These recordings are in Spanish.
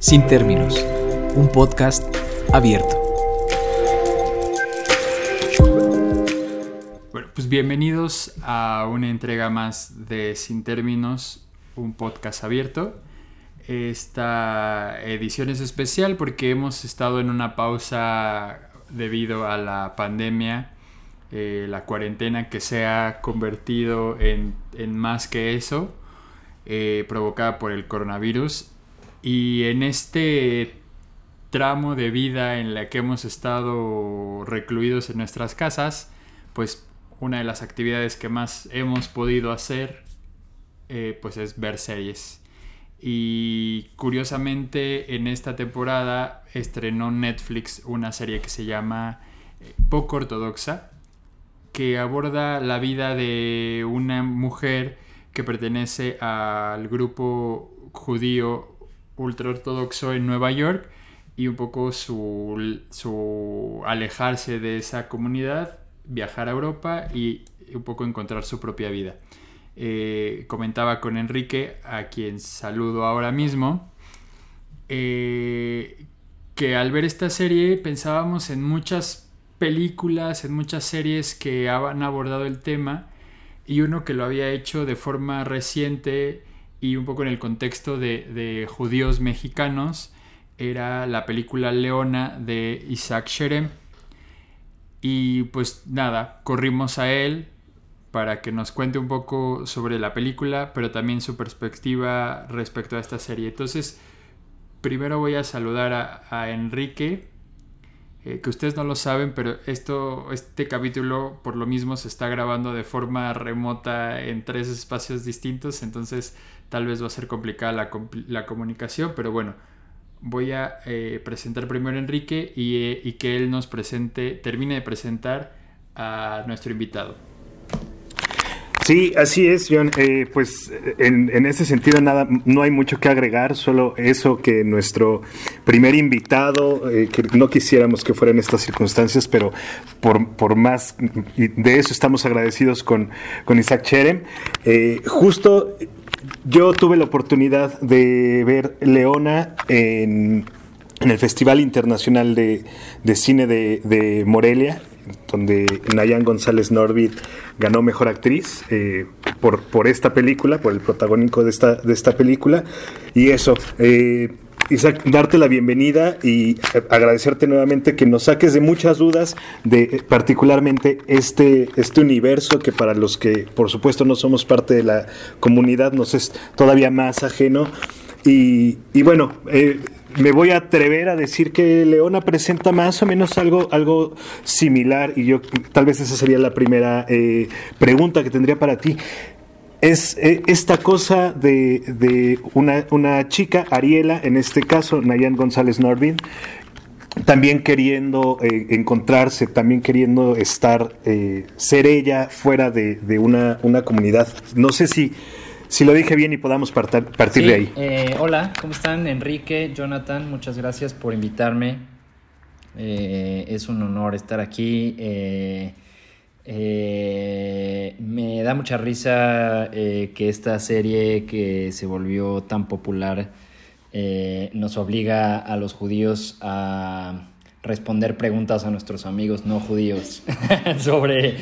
Sin términos, un podcast abierto. Bueno, pues bienvenidos a una entrega más de Sin términos, un podcast abierto. Esta edición es especial porque hemos estado en una pausa debido a la pandemia, eh, la cuarentena que se ha convertido en, más que eso, eh, provocada por el coronavirus y en este tramo de vida en la que hemos estado recluidos en nuestras casas, pues una de las actividades que más hemos podido hacer eh, pues es ver series. Y curiosamente en esta temporada estrenó Netflix una serie que se llama eh, Poco Ortodoxa, que aborda la vida de una mujer que pertenece al grupo judío ultraortodoxo en Nueva York y un poco su, su alejarse de esa comunidad, viajar a Europa y un poco encontrar su propia vida. Eh, comentaba con Enrique, a quien saludo ahora mismo, eh, que al ver esta serie pensábamos en muchas películas, en muchas series que han abordado el tema y uno que lo había hecho de forma reciente y un poco en el contexto de, judíos mexicanos era la película Leona de Isaac Sherem. Y pues nada, corrimos a él para que nos cuente un poco sobre la película, pero también su perspectiva respecto a esta serie. Entonces, primero voy a saludar a, Enrique, eh, que ustedes no lo saben, pero esto, este capítulo por lo mismo se está grabando de forma remota en tres espacios distintos, entonces tal vez va a ser complicada la, comunicación, pero bueno, voy a eh, presentar primero a Enrique y, eh, y que él nos presente, termine de presentar a nuestro invitado. Sí, así es, John. Eh, pues en, ese sentido nada, no hay mucho que agregar, solo eso que nuestro primer invitado, que no quisiéramos que fuera en estas circunstancias, pero por, por más, de eso estamos agradecidos con, con Isaac Cherem. justo yo tuve la oportunidad de ver Leona en, el Festival Internacional de, Cine de, Morelia, donde Nayan González Norvid ganó Mejor Actriz eh, por, por esta película, por el protagónico de esta, de esta película. Y eso, eh, Isaac, darte la bienvenida y eh, agradecerte nuevamente que nos saques de muchas dudas de eh, particularmente este, este universo que para los que por supuesto no somos parte de la comunidad nos es todavía más ajeno. Y, bueno, eh, me voy a atrever a decir que Leona presenta más o menos algo, algo similar y yo tal vez esa sería la primera pregunta que tendría para ti es eh, esta cosa de, una, chica, Ariela, en este caso, Nayan González Norvin, también queriendo eh, encontrarse, también queriendo estar, eh, ser ella fuera de, una, comunidad. No sé si, si lo dije bien y podamos partir de ahí. hola, ¿cómo están? Enrique, Jonathan, muchas gracias por invitarme. es un honor estar aquí. Eh, me da mucha risa eh, que esta serie que se volvió tan popular eh, nos obliga a los judíos a responder preguntas a nuestros amigos no judíos sobre,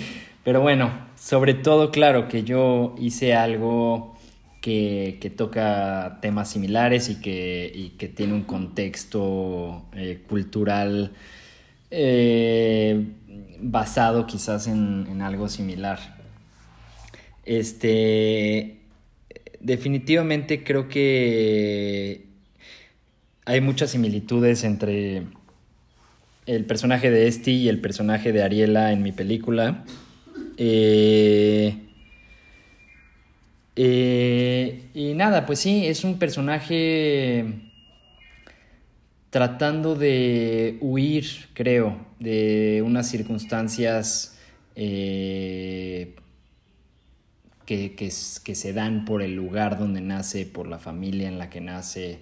pero bueno, sobre todo claro que yo hice algo que, que toca temas similares y que, y que tiene un contexto cultural basado quizás en, algo similar. Este, definitivamente creo que hay muchas similitudes entre el personaje de Esti y el personaje de Ariela en mi película. Eh, eh, y nada, pues sí, es un personaje tratando de huir, creo, de unas circunstancias eh, que, que, se dan por el lugar donde nace, por la familia en la que nace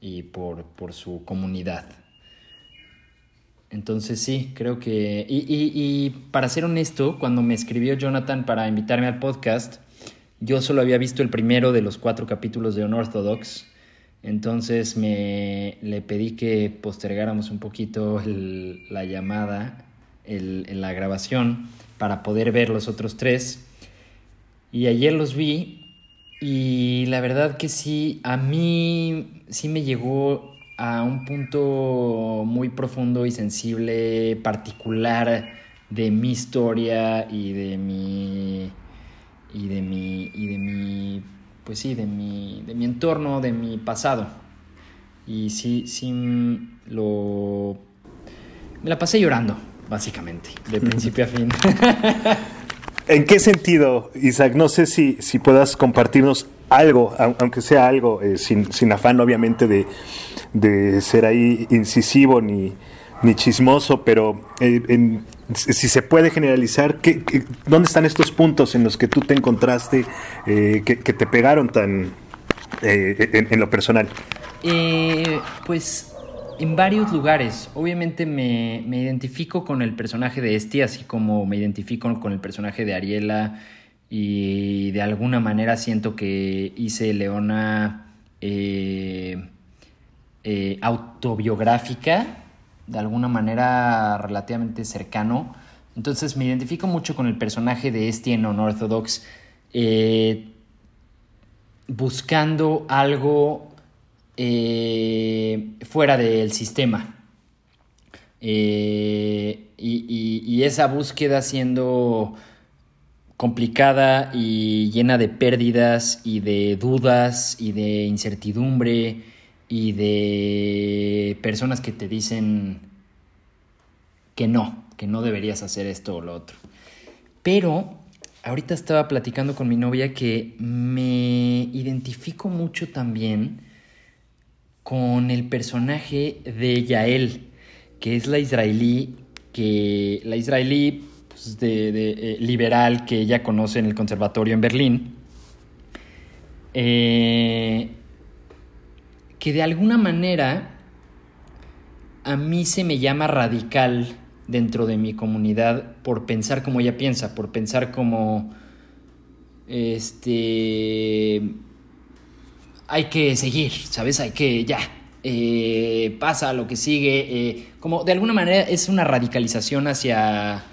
y por, por su comunidad. Entonces sí, creo que... Y, y, y, para ser honesto, cuando me escribió Jonathan para invitarme al podcast, yo solo había visto el primero de los cuatro capítulos de Unorthodox Entonces me le pedí que postergáramos un poquito la llamada, la grabación, para poder ver los otros tres. Y ayer los vi y la verdad que sí, a mí sí me llegó a un punto muy profundo y sensible, particular de mi historia y de mi y de mi y de mi pues sí, de mi, de mi entorno, de mi pasado. Y sí, sí lo... Me la pasé llorando, básicamente, de principio a fin. ¿En qué sentido, Isaac? No sé si, si puedas compartirnos algo, aunque sea algo, eh, sin, sin, afán obviamente de, de, ser ahí incisivo ni, ni chismoso, pero eh, en si se puede generalizar, ¿qué, dónde están estos puntos en los que tú te encontraste eh, que, te pegaron tan eh, en, lo personal? Eh, pues en varios lugares. Obviamente me, identifico con el personaje de Esti, así como me identifico con el personaje de Ariela y de alguna manera siento que hice Leona autobiográfica de alguna manera relativamente cercano. Entonces me identifico mucho con el personaje de este en Unorthodox, eh, buscando algo eh, fuera del sistema. Eh, y, esa búsqueda siendo complicada y llena de pérdidas y de dudas y de incertidumbre y de personas que te dicen que no, que no deberías hacer esto o lo otro. Pero ahorita estaba platicando con mi novia que me identifico mucho también con el personaje de Yael, que es la israelí, que la israelí pues, de, eh, liberal que ella conoce en el conservatorio en Berlín. Eh, que de alguna manera a mí se me llama radical dentro de mi comunidad por pensar como ella piensa, por pensar como este hay que seguir, ¿sabes? Hay que ya eh, pasa lo que sigue, eh, como de alguna manera es una radicalización hacia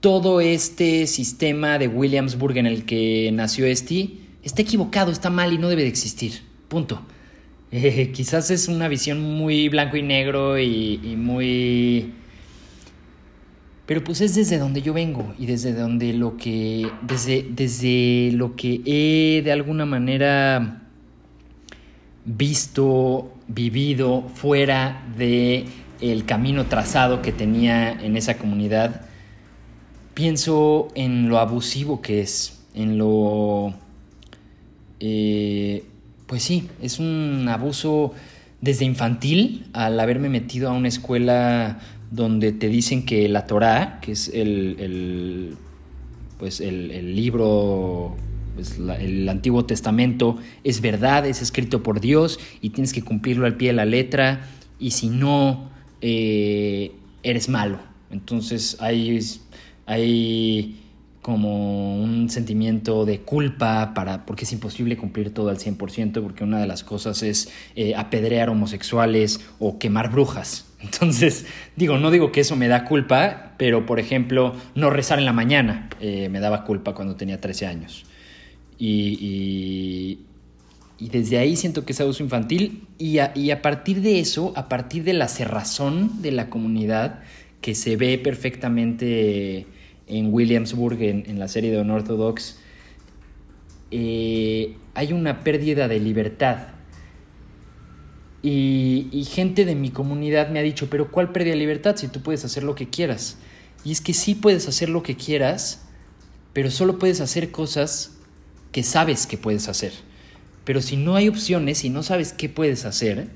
todo este sistema de Williamsburg en el que nació Esti está equivocado, está mal y no debe de existir. Punto. Eh, quizás es una visión muy blanco y negro y, muy... Pero pues es desde donde yo vengo y desde donde lo que... Desde, desde lo que he de alguna manera visto, vivido fuera de el camino trazado que tenía en esa comunidad, pienso en lo abusivo que es, en lo eh, pues sí, es un abuso desde infantil al haberme metido a una escuela donde te dicen que la Torá, que es el, pues el, libro, pues el Antiguo Testamento, es verdad, es escrito por Dios y tienes que cumplirlo al pie de la letra y si no, eh, eres malo. Entonces hay, hay como un sentimiento de culpa para, porque es imposible cumplir todo al 100%, porque una de las cosas es eh, apedrear homosexuales o quemar brujas. Entonces, digo, no digo que eso me da culpa, pero por ejemplo, no rezar en la mañana eh, me daba culpa cuando tenía 13 años. Y, y, desde ahí siento que es abuso infantil y a, y a partir de eso, a partir de la cerrazón de la comunidad, que se ve perfectamente en Williamsburg, en, la serie de Unorthodox, eh, hay una pérdida de libertad. Y, gente de mi comunidad me ha dicho, pero ¿cuál pérdida de libertad si tú puedes hacer lo que quieras? Y es que sí puedes hacer lo que quieras, pero solo puedes hacer cosas que sabes que puedes hacer. Pero si no hay opciones y no sabes qué puedes hacer,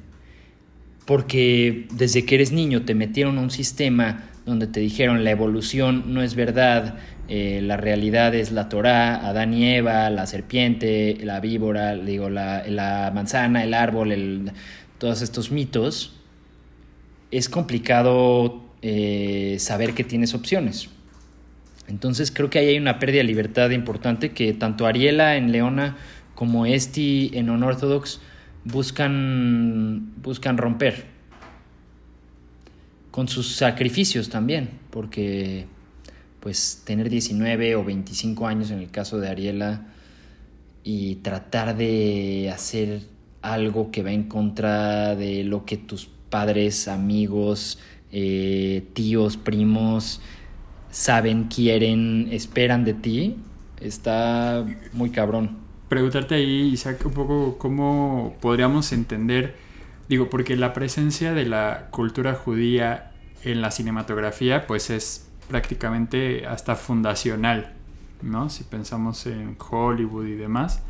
porque desde que eres niño te metieron a un sistema donde te dijeron la evolución no es verdad, eh, la realidad es la Torá, Adán y Eva, la serpiente, la víbora, digo, la, manzana, el árbol, todos estos mitos, es complicado eh, saber que tienes opciones. Entonces creo que ahí hay una pérdida de libertad importante que tanto Ariela en Leona como este en Unorthodox buscan, buscan romper. Con sus sacrificios también, porque pues tener 19 o 25 años en el caso de Ariela y tratar de hacer algo que va en contra de lo que tus padres, amigos, eh, tíos, primos saben, quieren, esperan de ti, está muy cabrón. Preguntarte ahí, Isaac, un poco cómo podríamos entender, digo, porque la presencia de la cultura judía en la cinematografía, pues es prácticamente hasta fundacional, ¿no? Si pensamos en Hollywood y demás.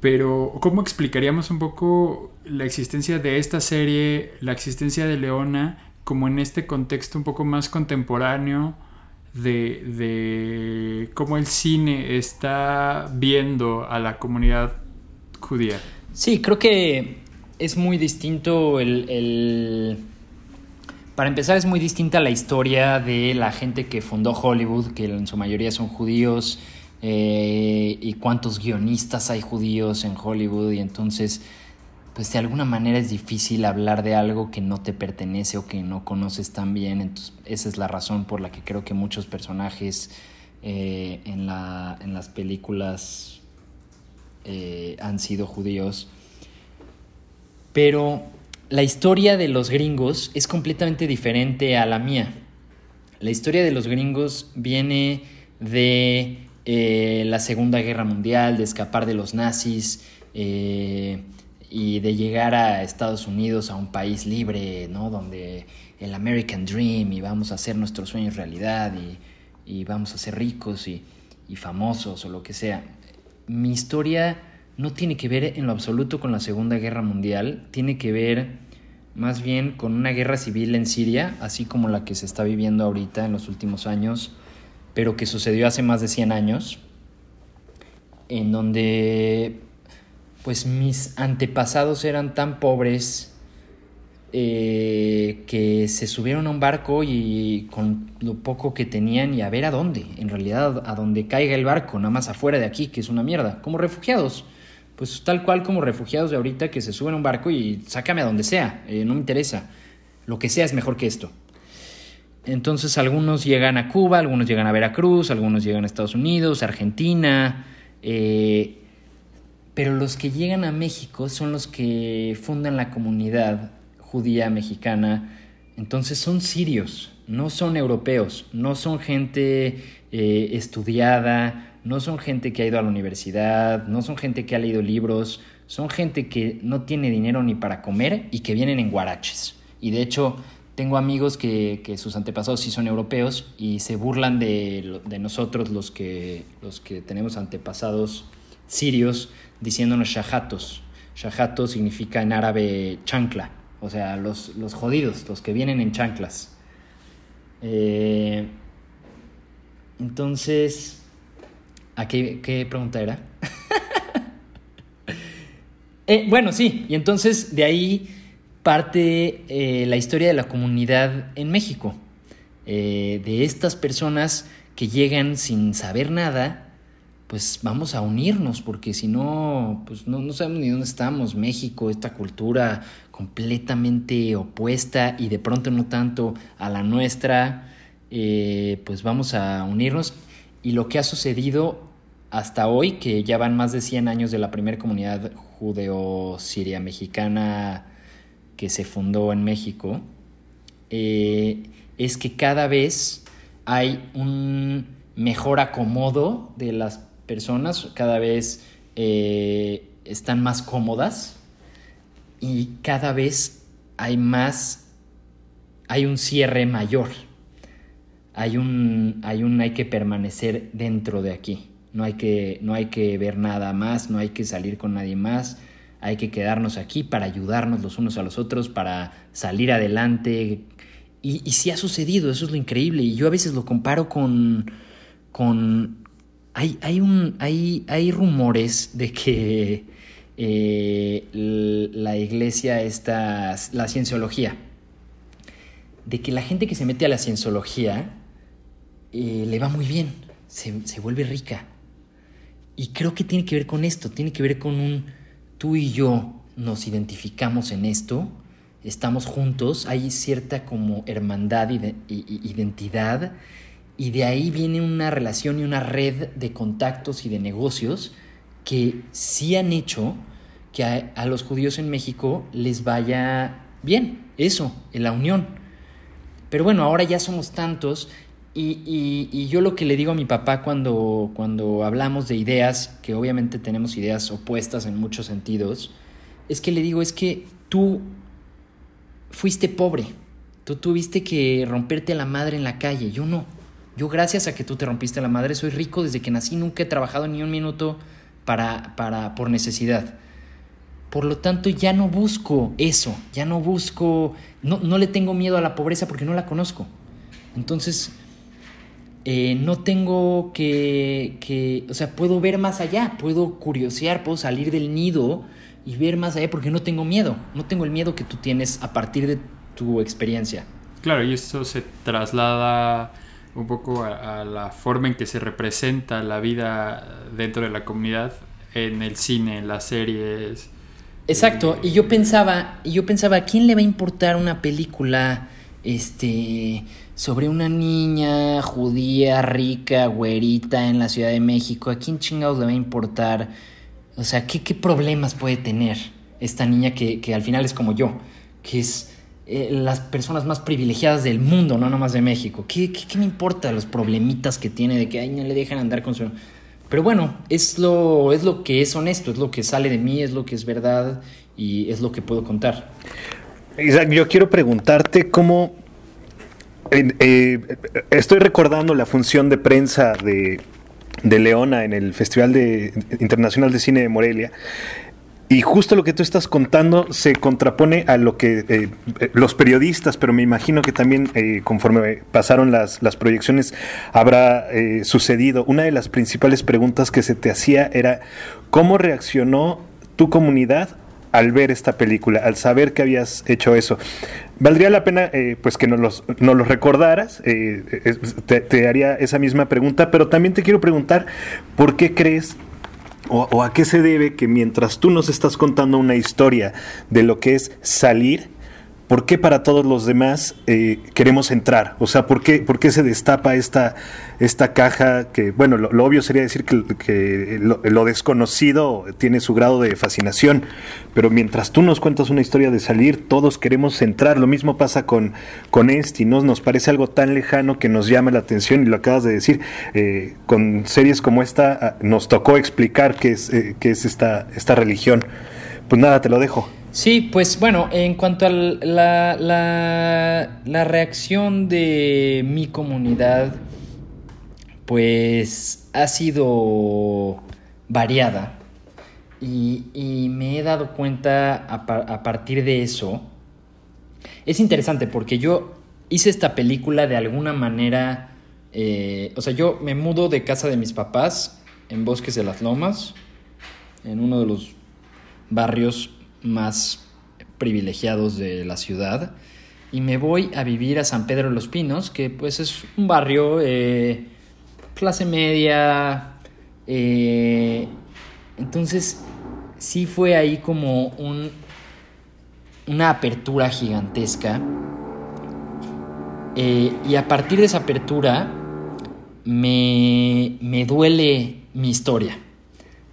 Pero, ¿cómo explicaríamos un poco la existencia de esta serie, la existencia de Leona, como en este contexto un poco más contemporáneo? de, de cómo el cine está viendo a la comunidad judía. Sí, creo que es muy distinto el, Para empezar, es muy distinta la historia de la gente que fundó Hollywood, que en su mayoría son judíos, eh, y cuántos guionistas hay judíos en Hollywood, y entonces pues de alguna manera es difícil hablar de algo que no te pertenece o que no conoces tan bien. Esa es la razón por la que creo que muchos personajes eh, en, las películas eh, han sido judíos. Pero la historia de los gringos es completamente diferente a la mía. La historia de los gringos viene de eh, la Segunda Guerra Mundial, de escapar de los nazis y de llegar a Estados Unidos, a un país libre, ¿no? Donde el American Dream y vamos a hacer nuestros sueños realidad y, y vamos a ser ricos y, y, famosos o lo que sea. Mi historia no tiene que ver en lo absoluto con la Segunda Guerra Mundial, tiene que ver más bien con una guerra civil en Siria, así como la que se está viviendo ahorita en los últimos años, pero que sucedió hace más de 100 años, en donde pues mis antepasados eran tan pobres eh, que se subieron a un barco y con lo poco que tenían y a ver a dónde, en realidad a dónde caiga el barco, nada más afuera de aquí, que es una mierda, como refugiados. Pues tal cual como refugiados de ahorita que se suben a un barco y sácame a donde sea, eh, no me interesa. Lo que sea es mejor que esto. Entonces algunos llegan a Cuba, algunos llegan a Veracruz, algunos llegan a Estados Unidos, Argentina, eh, pero los que llegan a México son los que fundan la comunidad judía mexicana, entonces son sirios, no son europeos, no son gente eh, estudiada, no son gente que ha ido a la universidad, no son gente que ha leído libros, son gente que no tiene dinero ni para comer y que vienen en guaraches. Y de hecho, tengo amigos que, que sus antepasados sí son europeos y se burlan de, de nosotros los que, los que tenemos antepasados sirios diciéndonos shahatos. Shahato significa en árabe chancla, o sea, los, los jodidos, los que vienen en chanclas. Eh, entonces, ¿a qué, pregunta era? Eh, bueno, sí, y entonces de ahí parte eh, la historia de la comunidad en México, de estas personas que llegan sin saber nada pues vamos a unirnos, porque si no, pues no, no, sabemos ni dónde estamos. México, esta cultura completamente opuesta y de pronto no tanto a la nuestra, eh, pues vamos a unirnos. Y lo que ha sucedido hasta hoy, que ya van más de 100 años de la primera comunidad judeo-siria mexicana que se fundó en México, eh, es que cada vez hay un mejor acomodo de las personas cada vez eh, están más cómodas y cada vez hay más, hay un cierre mayor. Hay un, hay un, hay que permanecer dentro de aquí. No hay que, no hay que ver nada más, no hay que salir con nadie más. Hay que quedarnos aquí para ayudarnos los unos a los otros, para salir adelante. Y, y sí ha sucedido, eso es lo increíble. Y yo a veces lo comparo con, con hay, hay, un, hay, hay rumores de que eh, la iglesia está, la cienciología, de que la gente que se mete a la cienciología eh, le va muy bien, se, vuelve rica. Y creo que tiene que ver con esto, tiene que ver con un tú y yo nos identificamos en esto, estamos juntos, hay cierta como hermandad y identidad y de ahí viene una relación y una red de contactos y de negocios que sí han hecho que a, los judíos en México les vaya bien, eso, en la unión. Pero bueno, ahora ya somos tantos y, yo lo que le digo a mi papá cuando, cuando hablamos de ideas, que obviamente tenemos ideas opuestas en muchos sentidos, es que le digo, es que tú fuiste pobre, tú tuviste que romperte la madre en la calle, yo no. Yo gracias a que tú te rompiste la madre soy rico desde que nací, nunca he trabajado ni un minuto para, para, por necesidad. Por lo tanto, ya no busco eso, ya no busco, no, no le tengo miedo a la pobreza porque no la conozco. Entonces, eh, no tengo que, que, o sea, puedo ver más allá, puedo curiosear, puedo salir del nido y ver más allá porque no tengo miedo, no tengo el miedo que tú tienes a partir de tu experiencia. Claro, y eso se traslada un poco a, la forma en que se representa la vida dentro de la comunidad en el cine, en las series. Exacto, y yo pensaba, y yo pensaba, ¿a quién le va a importar una película este sobre una niña judía, rica, güerita en la Ciudad de México? ¿A quién chingados le va a importar? O sea, ¿qué, qué problemas puede tener esta niña que, que al final es como yo? Que es eh, las personas más privilegiadas del mundo, no nomás de México. ¿Qué, ¿Qué, me importa los problemitas que tiene de que ay, no le dejan andar con su... Pero bueno, es lo, es lo que es honesto, es lo que sale de mí, es lo que es verdad y es lo que puedo contar. Isaac, yo quiero preguntarte cómo... Eh, estoy recordando la función de prensa de, de Leona en el Festival de, Internacional de Cine de Morelia y justo lo que tú estás contando se contrapone a lo que eh, los periodistas, pero me imagino que también eh, conforme pasaron las, las proyecciones habrá sucedido. Una de las principales preguntas que se te hacía era cómo reaccionó tu comunidad al ver esta película, al saber que habías hecho eso. Valdría la pena pues que nos los, los recordaras, te, te haría esa misma pregunta, pero también te quiero preguntar, ¿por qué crees o, a qué se debe que mientras tú nos estás contando una historia de lo que es salir, ¿por qué para todos los demás eh, queremos entrar? O sea, ¿por qué, por qué se destapa esta, esta caja que, bueno, lo, obvio sería decir que, lo, desconocido tiene su grado de fascinación, pero mientras tú nos cuentas una historia de salir, todos queremos entrar. Lo mismo pasa con, con Esti, ¿no? Nos parece algo tan lejano que nos llama la atención y lo acabas de decir. Eh, con series como esta ah, nos tocó explicar qué es, eh, qué es esta, esta religión. Pues nada, te lo dejo. Sí, pues bueno, en cuanto a la, la, reacción de mi comunidad, pues ha sido variada y, me he dado cuenta a, partir de eso. Es interesante porque yo hice esta película de alguna manera, eh, o sea, yo me mudo de casa de mis papás en Bosques de las Lomas, en uno de los barrios más privilegiados de la ciudad y me voy a vivir a San Pedro de los Pinos, que pues es un barrio eh, clase media. Eh, entonces sí fue ahí como un, una apertura gigantesca. Eh, y a partir de esa apertura me, me duele mi historia.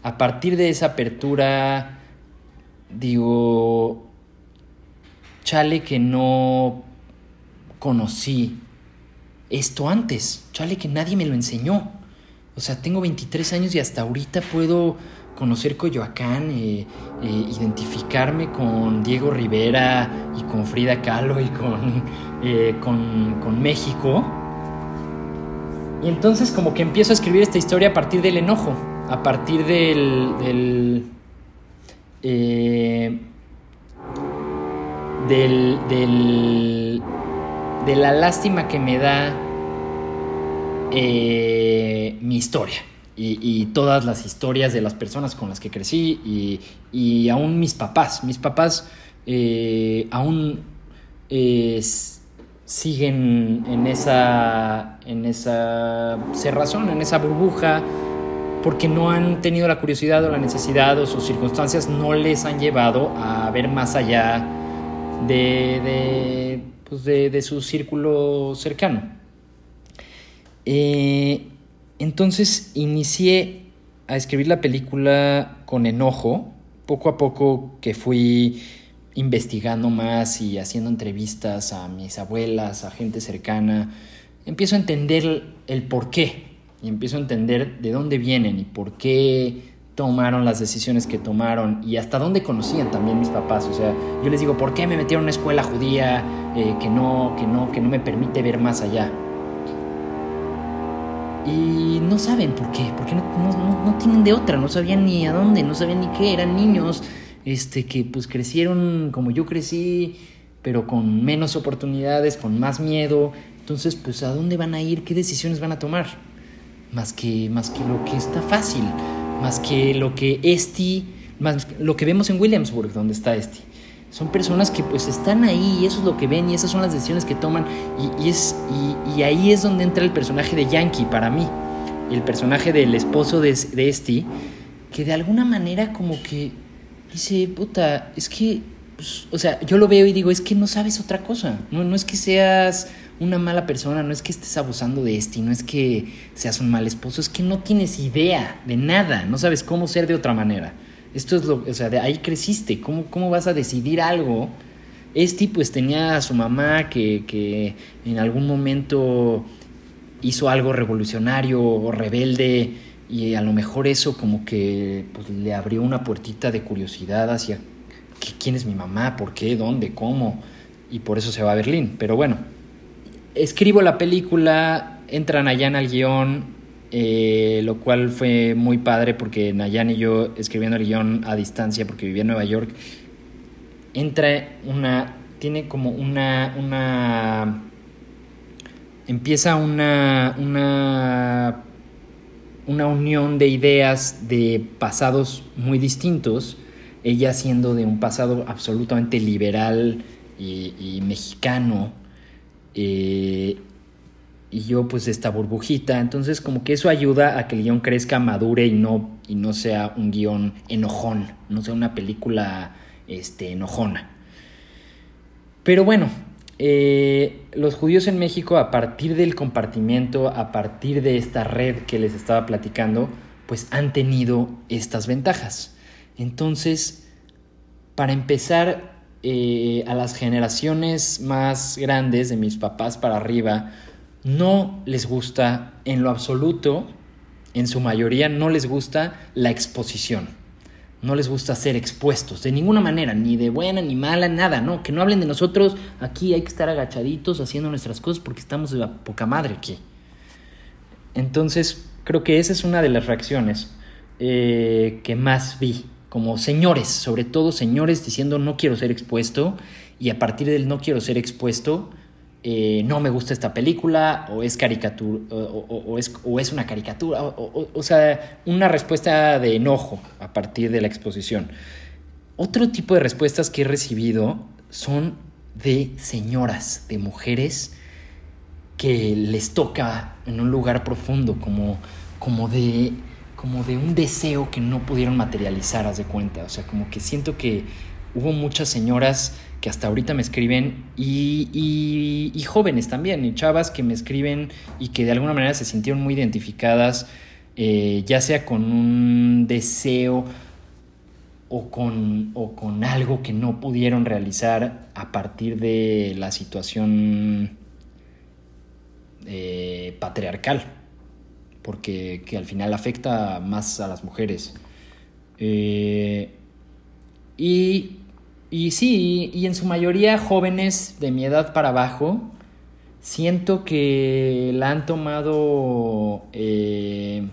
A partir de esa apertura digo, chale que no conocí esto antes, chale que nadie me lo enseñó. O sea, tengo 23 años y hasta ahorita puedo conocer Coyoacán, eh, eh, identificarme con Diego Rivera y con Frida Kahlo y con, eh, con, México. Y entonces como que empiezo a escribir esta historia a partir del enojo, a partir del eh, del, de la lástima que me da eh, mi historia y, todas las historias de las personas con las que crecí y, y aún mis papás. Mis papás eh, aún siguen en esa, en esa cerrazón, en esa burbuja porque no han tenido la curiosidad o la necesidad o sus circunstancias no les han llevado a ver más allá de, pues de, su círculo cercano. Eh, entonces inicié a escribir la película con enojo, poco a poco que fui investigando más y haciendo entrevistas a mis abuelas, a gente cercana, empiezo a entender el por qué y empiezo a entender de dónde vienen y por qué tomaron las decisiones que tomaron y hasta dónde conocían también mis papás. O sea, yo les digo, ¿por qué me metieron a una escuela judía eh, que, no, que, no, que no me permite ver más allá? Y no saben por qué, porque no, no, no, tienen de otra, no sabían ni a dónde, no sabían ni qué, eran niños este, que pues crecieron como yo crecí, pero con menos oportunidades, con más miedo. Entonces, pues, ¿a dónde van a ir? ¿Qué decisiones van a tomar? Más que, más que lo que está fácil más que lo que Esti, más lo que vemos en Williamsburg, donde está Esti. Son personas que pues están ahí y eso es lo que ven y esas son las decisiones que toman y, es, y, ahí es donde entra el personaje de Yankee para mí, el personaje del esposo de, de Esti, que de alguna manera como que dice, puta, es que, pues, o sea, yo lo veo y digo, es que no sabes otra cosa, no, no es que seas una mala persona, no es que estés abusando de este, no es que seas un mal esposo, es que no tienes idea de nada, no sabes cómo ser de otra manera. Esto es lo, o sea, de ahí creciste, ¿cómo, cómo vas a decidir algo? Este pues tenía a su mamá que, que en algún momento hizo algo revolucionario o rebelde y a lo mejor eso como que pues, le abrió una puertita de curiosidad hacia quién es mi mamá, por qué, dónde, cómo, y por eso se va a Berlín. Pero bueno, escribo la película, entra Nayan al guion, eh, lo cual fue muy padre porque Nayan y yo escribiendo el guion a distancia porque vivía en Nueva York, entra una, tiene como una, una, empieza una, una, una unión de ideas de pasados muy distintos, ella siendo de un pasado absolutamente liberal y mexicano, eh, y yo pues esta burbujita. Entonces como que eso ayuda a que el guion crezca, madure y no, y no sea un guion enojón, no sea una película este, enojona. Pero bueno, eh, los judíos en México a partir del compartimiento, a partir de esta red que les estaba platicando, pues han tenido estas ventajas. Entonces, para empezar, eh, a las generaciones más grandes, de mis papás para arriba, no les gusta en lo absoluto, en su mayoría, no les gusta la exposición. No les gusta ser expuestos, de ninguna manera, ni de buena ni mala, nada, no, que no hablen de nosotros, aquí hay que estar agachaditos haciendo nuestras cosas porque estamos de poca madre aquí. Entonces, creo que esa es una de las reacciones eh, que más vi como señores, sobre todo señores diciendo no quiero ser expuesto y a partir del no quiero ser expuesto, eh, no me gusta esta película o es caricatura o, es, o es, una caricatura, o, sea, una respuesta de enojo a partir de la exposición. Otro tipo de respuestas que he recibido son de señoras, de mujeres que les toca en un lugar profundo, como, como de como de un deseo que no pudieron materializar, haz de cuenta. O sea, como que siento que hubo muchas señoras que hasta ahorita me escriben y, jóvenes también, y chavas que me escriben y que de alguna manera se sintieron muy identificadas, eh, ya sea con un deseo o con, o con algo que no pudieron realizar a partir de la situación eh, patriarcal porque que al final afecta más a las mujeres. Eh, y, y, sí, y en su mayoría jóvenes de mi edad para abajo, siento que la han tomado eh,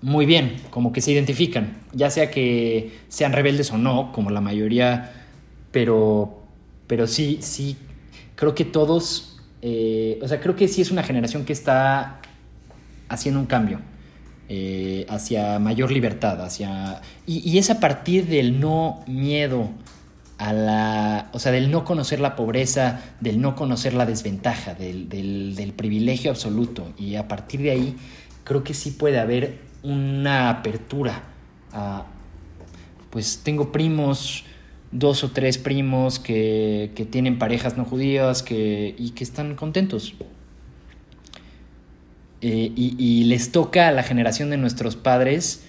muy bien, como que se identifican, ya sea que sean rebeldes o no, como la mayoría, pero, pero sí, sí, creo que todos, eh, o sea, creo que sí es una generación que está haciendo un cambio eh, hacia mayor libertad, hacia... Y, es a partir del no miedo a la... O sea, del no conocer la pobreza, del no conocer la desventaja, del, del, privilegio absoluto. Y a partir de ahí creo que sí puede haber una apertura pues tengo primos, dos o tres primos que, tienen parejas no judías que, y que están contentos. Eh, y, les toca a la generación de nuestros padres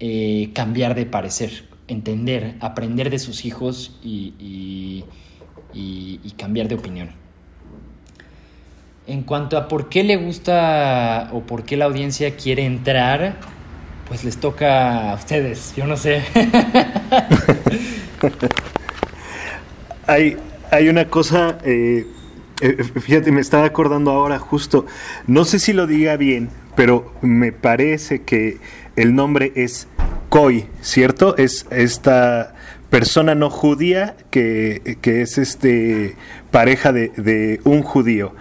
eh, cambiar de parecer, entender, aprender de sus hijos y, cambiar de opinión. En cuanto a por qué le gusta o por qué la audiencia quiere entrar, pues les toca a ustedes, yo no sé. hay, hay una cosa, eh, eh, fíjate, me estaba acordando ahora justo, no sé si lo diga bien, pero me parece que el nombre es Koi, ¿cierto? Es esta persona no judía que, es este pareja de, un judío.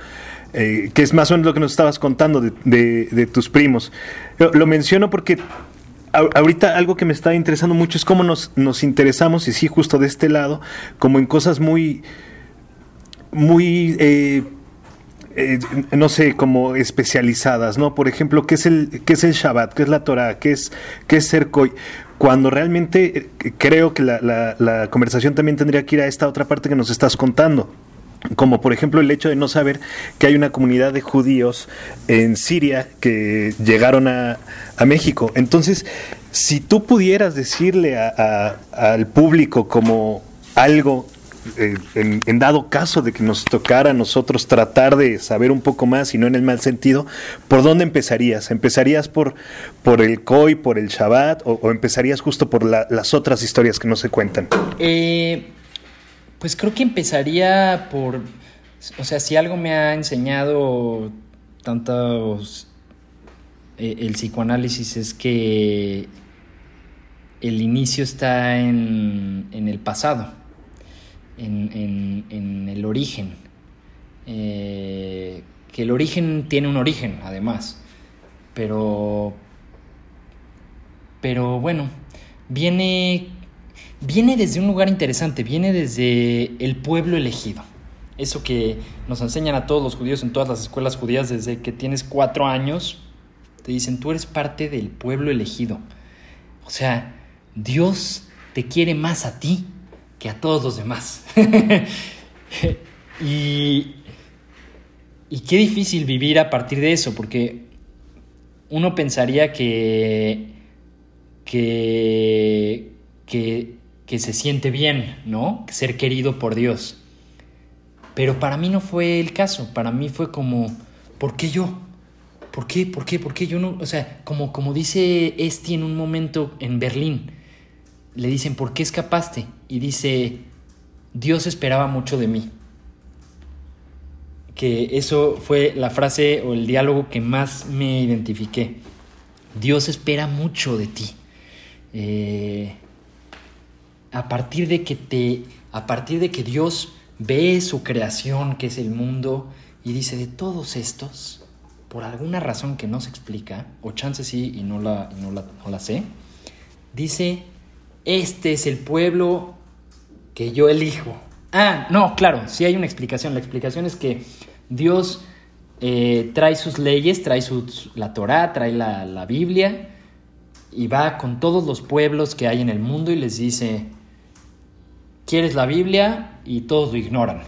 Eh, que es más o menos lo que nos estabas contando de, tus primos. Lo, menciono porque ahorita algo que me está interesando mucho es cómo nos, nos interesamos, y sí, justo de este lado, como en cosas muy, muy, eh, eh, no sé, como especializadas, ¿no? Por ejemplo, ¿qué es el, qué es el Shabbat? ¿Qué es la Torah? ¿Qué es, qué es ser Koy? Cuando realmente creo que la, la, conversación también tendría que ir a esta otra parte que nos estás contando como por ejemplo el hecho de no saber que hay una comunidad de judíos en Siria que llegaron a, México. Entonces, si tú pudieras decirle al público como algo, eh, en, dado caso de que nos tocara a nosotros tratar de saber un poco más y no en el mal sentido, ¿por dónde empezarías? ¿Empezarías por, por el COI, por el Shabbat o, empezarías justo por las otras historias que no se cuentan? Eh pues creo que empezaría por, o sea, si algo me ha enseñado tantos eh, el psicoanálisis es que el inicio está en, en el pasado, en, en, el origen. Eh, que el origen tiene un origen, además. Pero. Pero bueno, viene viene desde un lugar interesante, viene desde el pueblo elegido. Eso que nos enseñan a todos los judíos en todas las escuelas judías desde que tienes cuatro años, te dicen, tú eres parte del pueblo elegido. O sea, Dios te quiere más a ti que a todos los demás. y, y qué difícil vivir a partir de eso, porque uno pensaría que, que, que que se siente bien, ¿no? Ser querido por Dios. Pero para mí no fue el caso, para mí fue como, ¿por qué yo? ¿Por qué? ¿Por qué? ¿Por qué yo no? O sea, como, como dice Esti en un momento en Berlín, le dicen, ¿por qué escapaste? Y dice, Dios esperaba mucho de mí. Que eso fue la frase o el diálogo que más me identifiqué. Dios espera mucho de ti. Eh, a partir de que te, a partir de que Dios ve su creación, que es el mundo, y dice, de todos estos, por alguna razón que no se explica, o chance sí y no la, no la, sé, dice, este es el pueblo que yo elijo. Ah, no, claro, sí hay una explicación. La explicación es que Dios eh, trae sus leyes, trae la Torah, trae la, la Biblia, y va con todos los pueblos que hay en el mundo y les dice, quieres la Biblia y todos lo ignoran.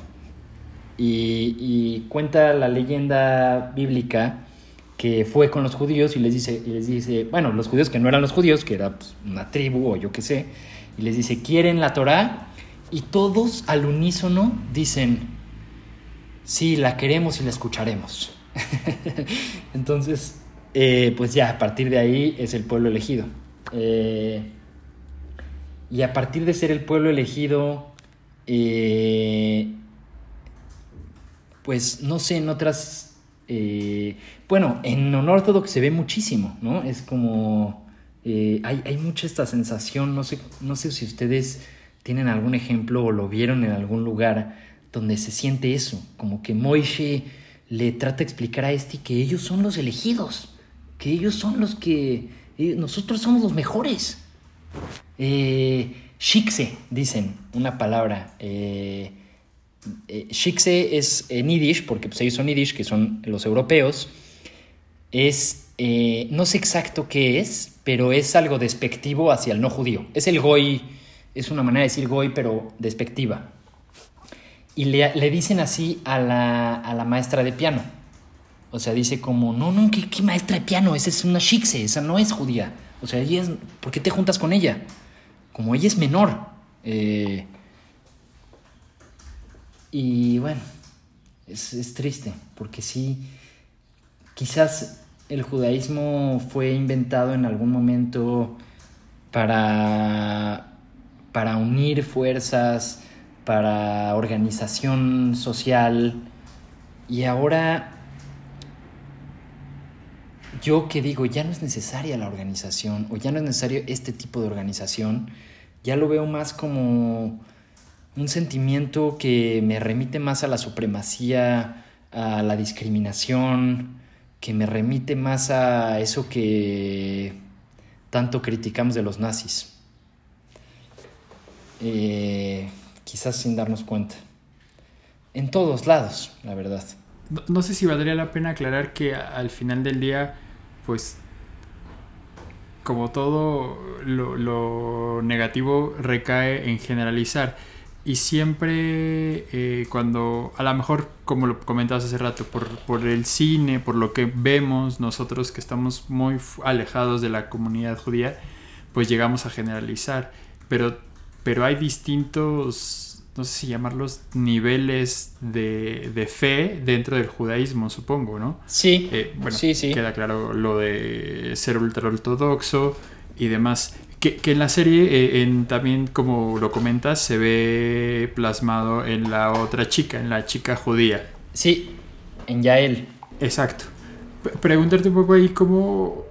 Y, cuenta la leyenda bíblica que fue con los judíos y les dice, y les dice, bueno, los judíos que no eran los judíos, que era pues, una tribu o yo qué sé, y les dice, ¿quieren la Torah? Y todos al unísono dicen, sí, la queremos y la escucharemos. Entonces, eh, pues ya, a partir de ahí es el pueblo elegido. Eh, y a partir de ser el pueblo elegido, eh, pues no sé, en otras... Eh, bueno, en que se ve muchísimo, ¿no? Es como... Eh, hay, mucha esta sensación, no sé, no sé si ustedes tienen algún ejemplo o lo vieron en algún lugar donde se siente eso, como que Moishe le trata de explicar a este que ellos son los elegidos, que ellos son los que... nosotros somos los mejores. Eh, shikse, dicen, una palabra. Eh, eh, shikse es en Yiddish, porque pues, ellos son Yiddish, que son los europeos, es eh, no sé exacto qué es, pero es algo despectivo hacia el no judío. Es el goy, es una manera de decir goy, pero despectiva. Y le, le dicen así a la, a la, maestra de piano. O sea, dice como, no, no, ¿qué, qué maestra de piano? Esa es una shikse, esa no es judía. O sea, ella es, ¿por qué te juntas con ella? Como ella es menor. Eh, y bueno, es, es triste, porque sí, quizás el judaísmo fue inventado en algún momento para, para unir fuerzas, para organización social, y ahora yo que digo, ya no es necesaria la organización, o ya no es necesario este tipo de organización, ya lo veo más como un sentimiento que me remite más a la supremacía, a la discriminación, que me remite más a eso que tanto criticamos de los nazis. Eh, quizás sin darnos cuenta. En todos lados, la verdad. No, sé si valdría la pena aclarar que al final del día, pues, como todo lo negativo recae en generalizar y siempre eh, cuando, a lo mejor, como lo comentabas hace rato, por, por, el cine, por lo que vemos nosotros que estamos muy alejados de la comunidad judía, pues llegamos a generalizar. Pero, pero hay distintos, no sé si llamarlos, niveles de, de fe dentro del judaísmo, supongo, ¿no? Sí, eh, bueno, sí, sí. Queda claro lo de ser ultraortodoxo y demás. Que, que, en la serie, eh, en, también como lo comentas, se ve plasmado en la otra chica, en la chica judía. Sí, en Yael. Exacto. P preguntarte un poco ahí cómo,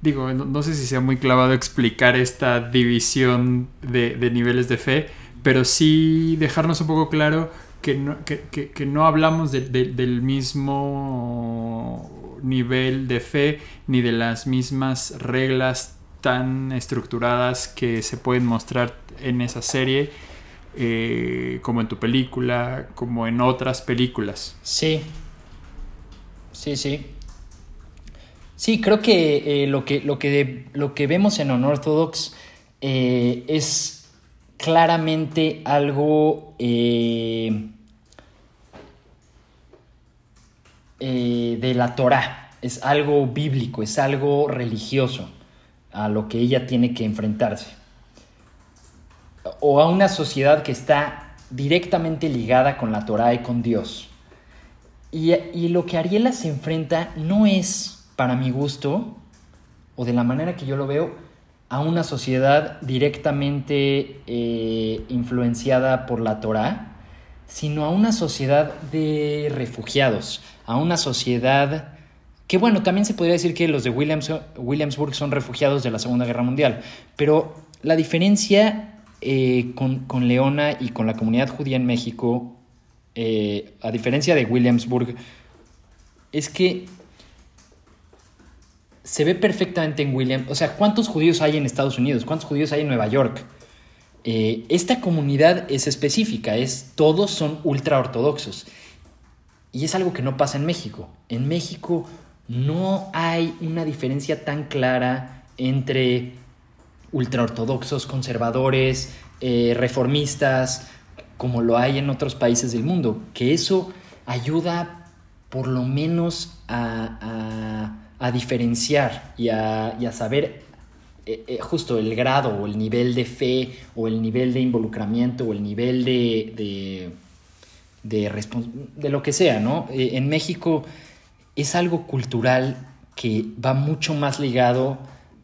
digo, no, no, sé si sea muy clavado explicar esta división de, de niveles de fe, pero sí dejarnos un poco claro que no, que, que, que no hablamos de, de, del mismo nivel de fe ni de las mismas reglas tan estructuradas que se pueden mostrar en esa serie, eh, como en tu película, como en otras películas. Sí, sí, sí. Sí, creo que, eh, lo, que, lo, que lo que vemos en Unorthodox eh, es claramente algo eh, de la Torah, es algo bíblico, es algo religioso a lo que ella tiene que enfrentarse. O a una sociedad que está directamente ligada con la Torah y con Dios. Y, y, lo que Ariela se enfrenta no es, para mi gusto, o de la manera que yo lo veo, a una sociedad directamente eh, influenciada por la Torah, sino a una sociedad de refugiados, a una sociedad que bueno, también se podría decir que los de Williams, Williamsburg son refugiados de la Segunda Guerra Mundial, pero la diferencia eh, con, con, Leona y con la comunidad judía en México, eh, a diferencia de Williamsburg, es que se ve perfectamente en Williams, o sea, ¿cuántos judíos hay en Estados Unidos? ¿Cuántos judíos hay en Nueva York? Eh, esta comunidad es específica, es todos son ultra ortodoxos. Y es algo que no pasa en México. En México no hay una diferencia tan clara entre ultraortodoxos, conservadores, eh, reformistas, como lo hay en otros países del mundo, que eso ayuda por lo menos a, diferenciar y a, saber eh, eh, justo el grado o el nivel de fe o el nivel de involucramiento o el nivel de, de, de, lo que sea, ¿no? En México es algo cultural que va mucho más ligado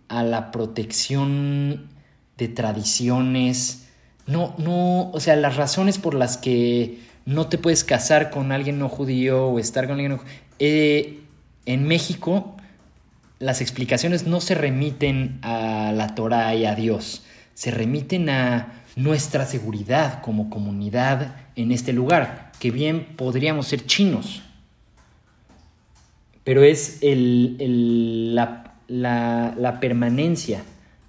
a la protección de tradiciones. No, no, o sea, las razones por las que no te puedes casar con alguien no judío o estar con alguien no eh, en México las explicaciones no se remiten a la Torah y a Dios, se remiten a nuestra seguridad como comunidad en este lugar, que bien podríamos ser chinos, pero es el, el, la, la, permanencia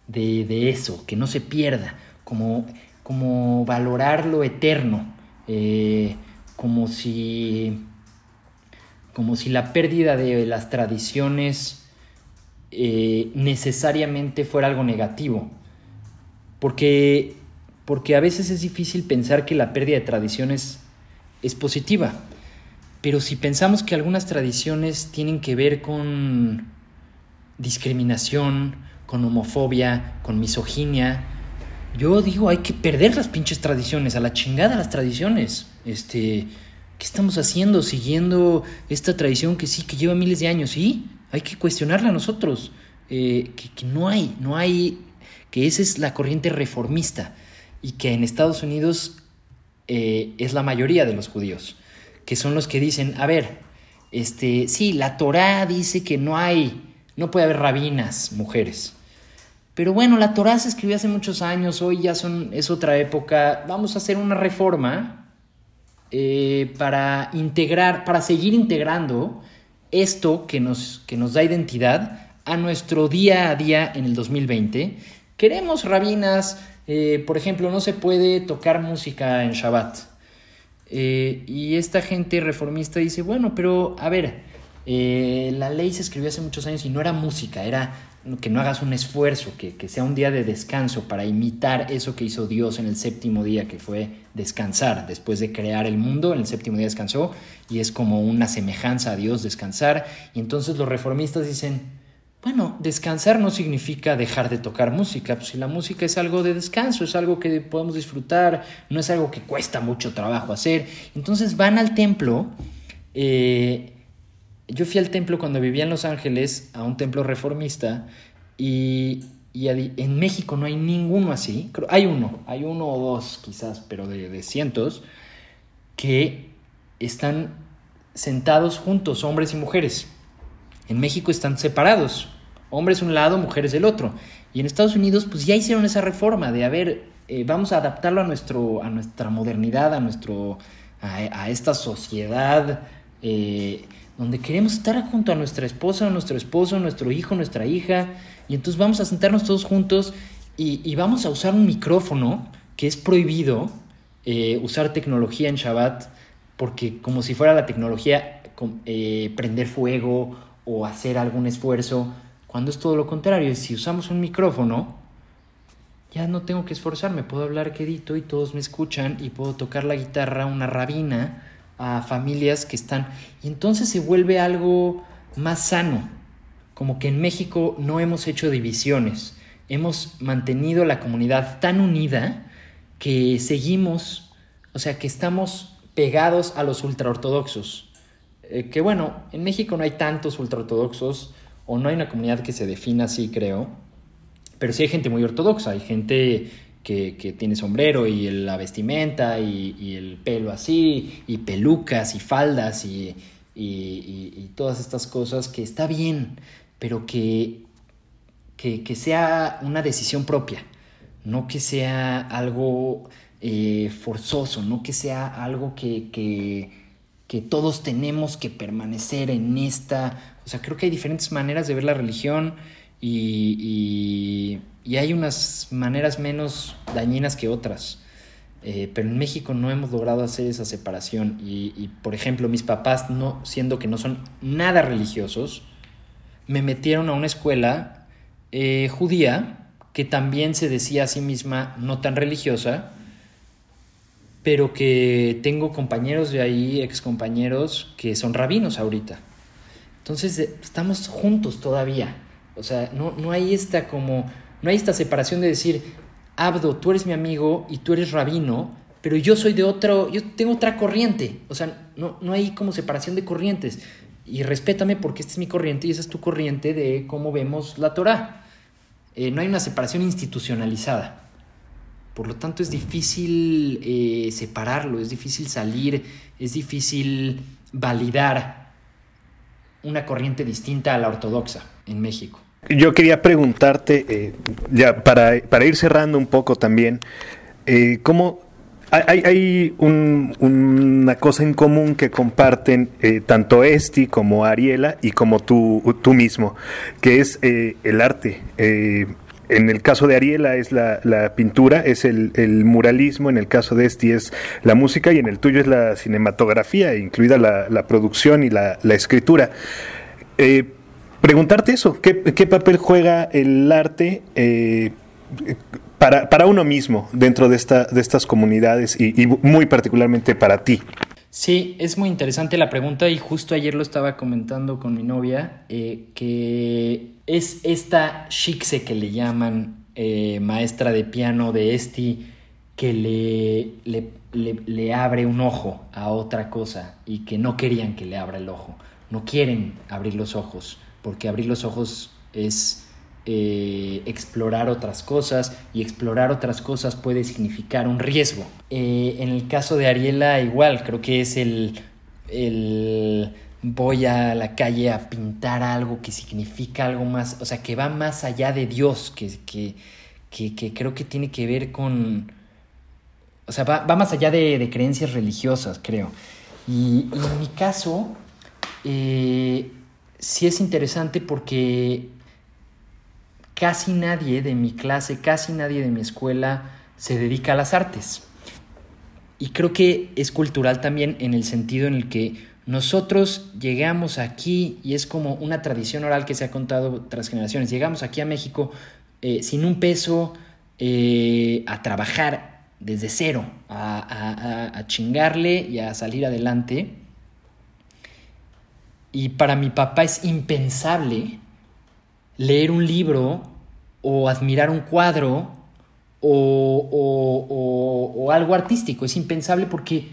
de, de, eso, que no se pierda, como, como valorar lo eterno, eh, como, si, como si la pérdida de las tradiciones eh, necesariamente fuera algo negativo. Porque, porque a veces es difícil pensar que la pérdida de tradiciones es positiva. Pero si pensamos que algunas tradiciones tienen que ver con discriminación, con homofobia, con misoginia, yo digo, hay que perder las pinches tradiciones, a la chingada las tradiciones. Este, ¿qué estamos haciendo? Siguiendo esta tradición que sí, que lleva miles de años, sí, hay que cuestionarla nosotros. Eh, que, no hay, no hay, que esa es la corriente reformista y que en Estados Unidos eh, es la mayoría de los judíos, que son los que dicen, a ver, este, sí, la Torá dice que no hay, no puede haber rabinas, mujeres. Pero bueno, la Torá se escribió hace muchos años, hoy ya son, es otra época. Vamos a hacer una reforma eh, para integrar, para seguir integrando esto que nos, que nos da identidad a nuestro día a día en el 2020. Queremos rabinas, eh, por ejemplo, no se puede tocar música en Shabbat. Eh, y esta gente reformista dice, bueno, pero a ver, la ley se escribió hace muchos años y no era música, era que no hagas un esfuerzo, que, sea un día de descanso para imitar eso que hizo Dios en el séptimo día, que fue descansar. Después de crear el mundo, en el séptimo día descansó y es como una semejanza a Dios descansar. Y entonces los reformistas dicen, bueno, descansar no significa dejar de tocar música, pues si la música es algo de descanso, es algo que podemos disfrutar, no es algo que cuesta mucho trabajo hacer. Entonces van al templo. Eh, yo fui al templo cuando vivía en Los Ángeles, a un templo reformista, y, en México no hay ninguno así. Hay uno, hay uno o dos quizás, pero de, cientos, que están sentados juntos, hombres y mujeres. En México están separados, hombres un lado, mujeres del otro. Y en Estados Unidos, pues ya hicieron esa reforma de, a ver, eh, vamos a adaptarlo a, nuestro, a nuestra modernidad, a, nuestro, a, esta sociedad eh, donde queremos estar junto a nuestra esposa, nuestro esposo, nuestro hijo, nuestra hija, y entonces vamos a sentarnos todos juntos y, vamos a usar un micrófono que es prohibido eh, usar tecnología en Shabbat, porque como si fuera la tecnología prender fuego o hacer algún esfuerzo, cuando es todo lo contrario, si usamos un micrófono, ya no tengo que esforzarme, puedo hablar quedito y todos me escuchan y puedo tocar la guitarra, una rabina, a familias que están... Y entonces se vuelve algo más sano, como que en México no hemos hecho divisiones, hemos mantenido la comunidad tan unida que seguimos, o sea, que estamos pegados a los ultraortodoxos. Eh, que bueno, en México no hay tantos ultraortodoxos, o no hay una comunidad que se defina así, creo, pero sí hay gente muy ortodoxa, hay gente que, tiene sombrero y la vestimenta y, el pelo así, y pelucas y faldas y, todas estas cosas, que está bien, pero que, que, sea una decisión propia, no que sea algo eh, forzoso, no que sea algo que, que todos tenemos que permanecer en esta... O sea, creo que hay diferentes maneras de ver la religión y, y hay unas maneras menos dañinas que otras. Eh, pero en México no hemos logrado hacer esa separación y, por ejemplo mis papás no siendo que no son nada religiosos me metieron a una escuela eh, judía que también se decía a sí misma no tan religiosa pero que tengo compañeros de ahí ex compañeros que son rabinos ahorita entonces eh, estamos juntos todavía o sea no, no hay esta como no hay esta separación de decir, Abdo, tú eres mi amigo y tú eres rabino, pero yo soy de otro, yo tengo otra corriente. O sea, no, no hay como separación de corrientes. Y respétame porque esta es mi corriente y esa es tu corriente de cómo vemos la Torah. Eh, no hay una separación institucionalizada. Por lo tanto, es difícil eh, separarlo, es difícil salir, es difícil validar una corriente distinta a la ortodoxa en México. Yo quería preguntarte, eh, ya para, ir cerrando un poco también, eh, ¿cómo hay, una cosa en común que comparten tanto Esti como Ariela y como tú, tú mismo, que es el arte. En el caso de Ariela es la, pintura, es el, muralismo, en el caso de Esti es la música y en el tuyo es la cinematografía, incluida la, producción y la, escritura preguntarte eso, ¿qué, papel juega el arte eh, para, uno mismo dentro de, esta, de estas comunidades y, muy particularmente para ti? Sí, es muy interesante la pregunta y justo ayer lo estaba comentando con mi novia, eh, que es esta Shikse que le llaman eh, maestra de piano de Esti, que le, le, le, abre un ojo a otra cosa y que no querían que le abra el ojo, no quieren abrir los ojos, porque abrir los ojos es eh, explorar otras cosas y explorar otras cosas puede significar un riesgo. Eh, en el caso de Ariela igual, creo que es el, el voy a la calle a pintar algo que significa algo más, o sea, que va más allá de Dios, que, que, que, creo que tiene que ver con, o sea, va, más allá de, creencias religiosas, creo. Y, en mi caso, eh, sí es interesante porque casi nadie de mi clase, casi nadie de mi escuela se dedica a las artes. Y creo que es cultural también en el sentido en el que nosotros llegamos aquí, y es como una tradición oral que se ha contado tras generaciones, llegamos aquí a México eh, sin un peso eh, a trabajar desde cero, a, a chingarle y a salir adelante. Y para mi papá es impensable leer un libro o admirar un cuadro o, algo artístico. Es impensable porque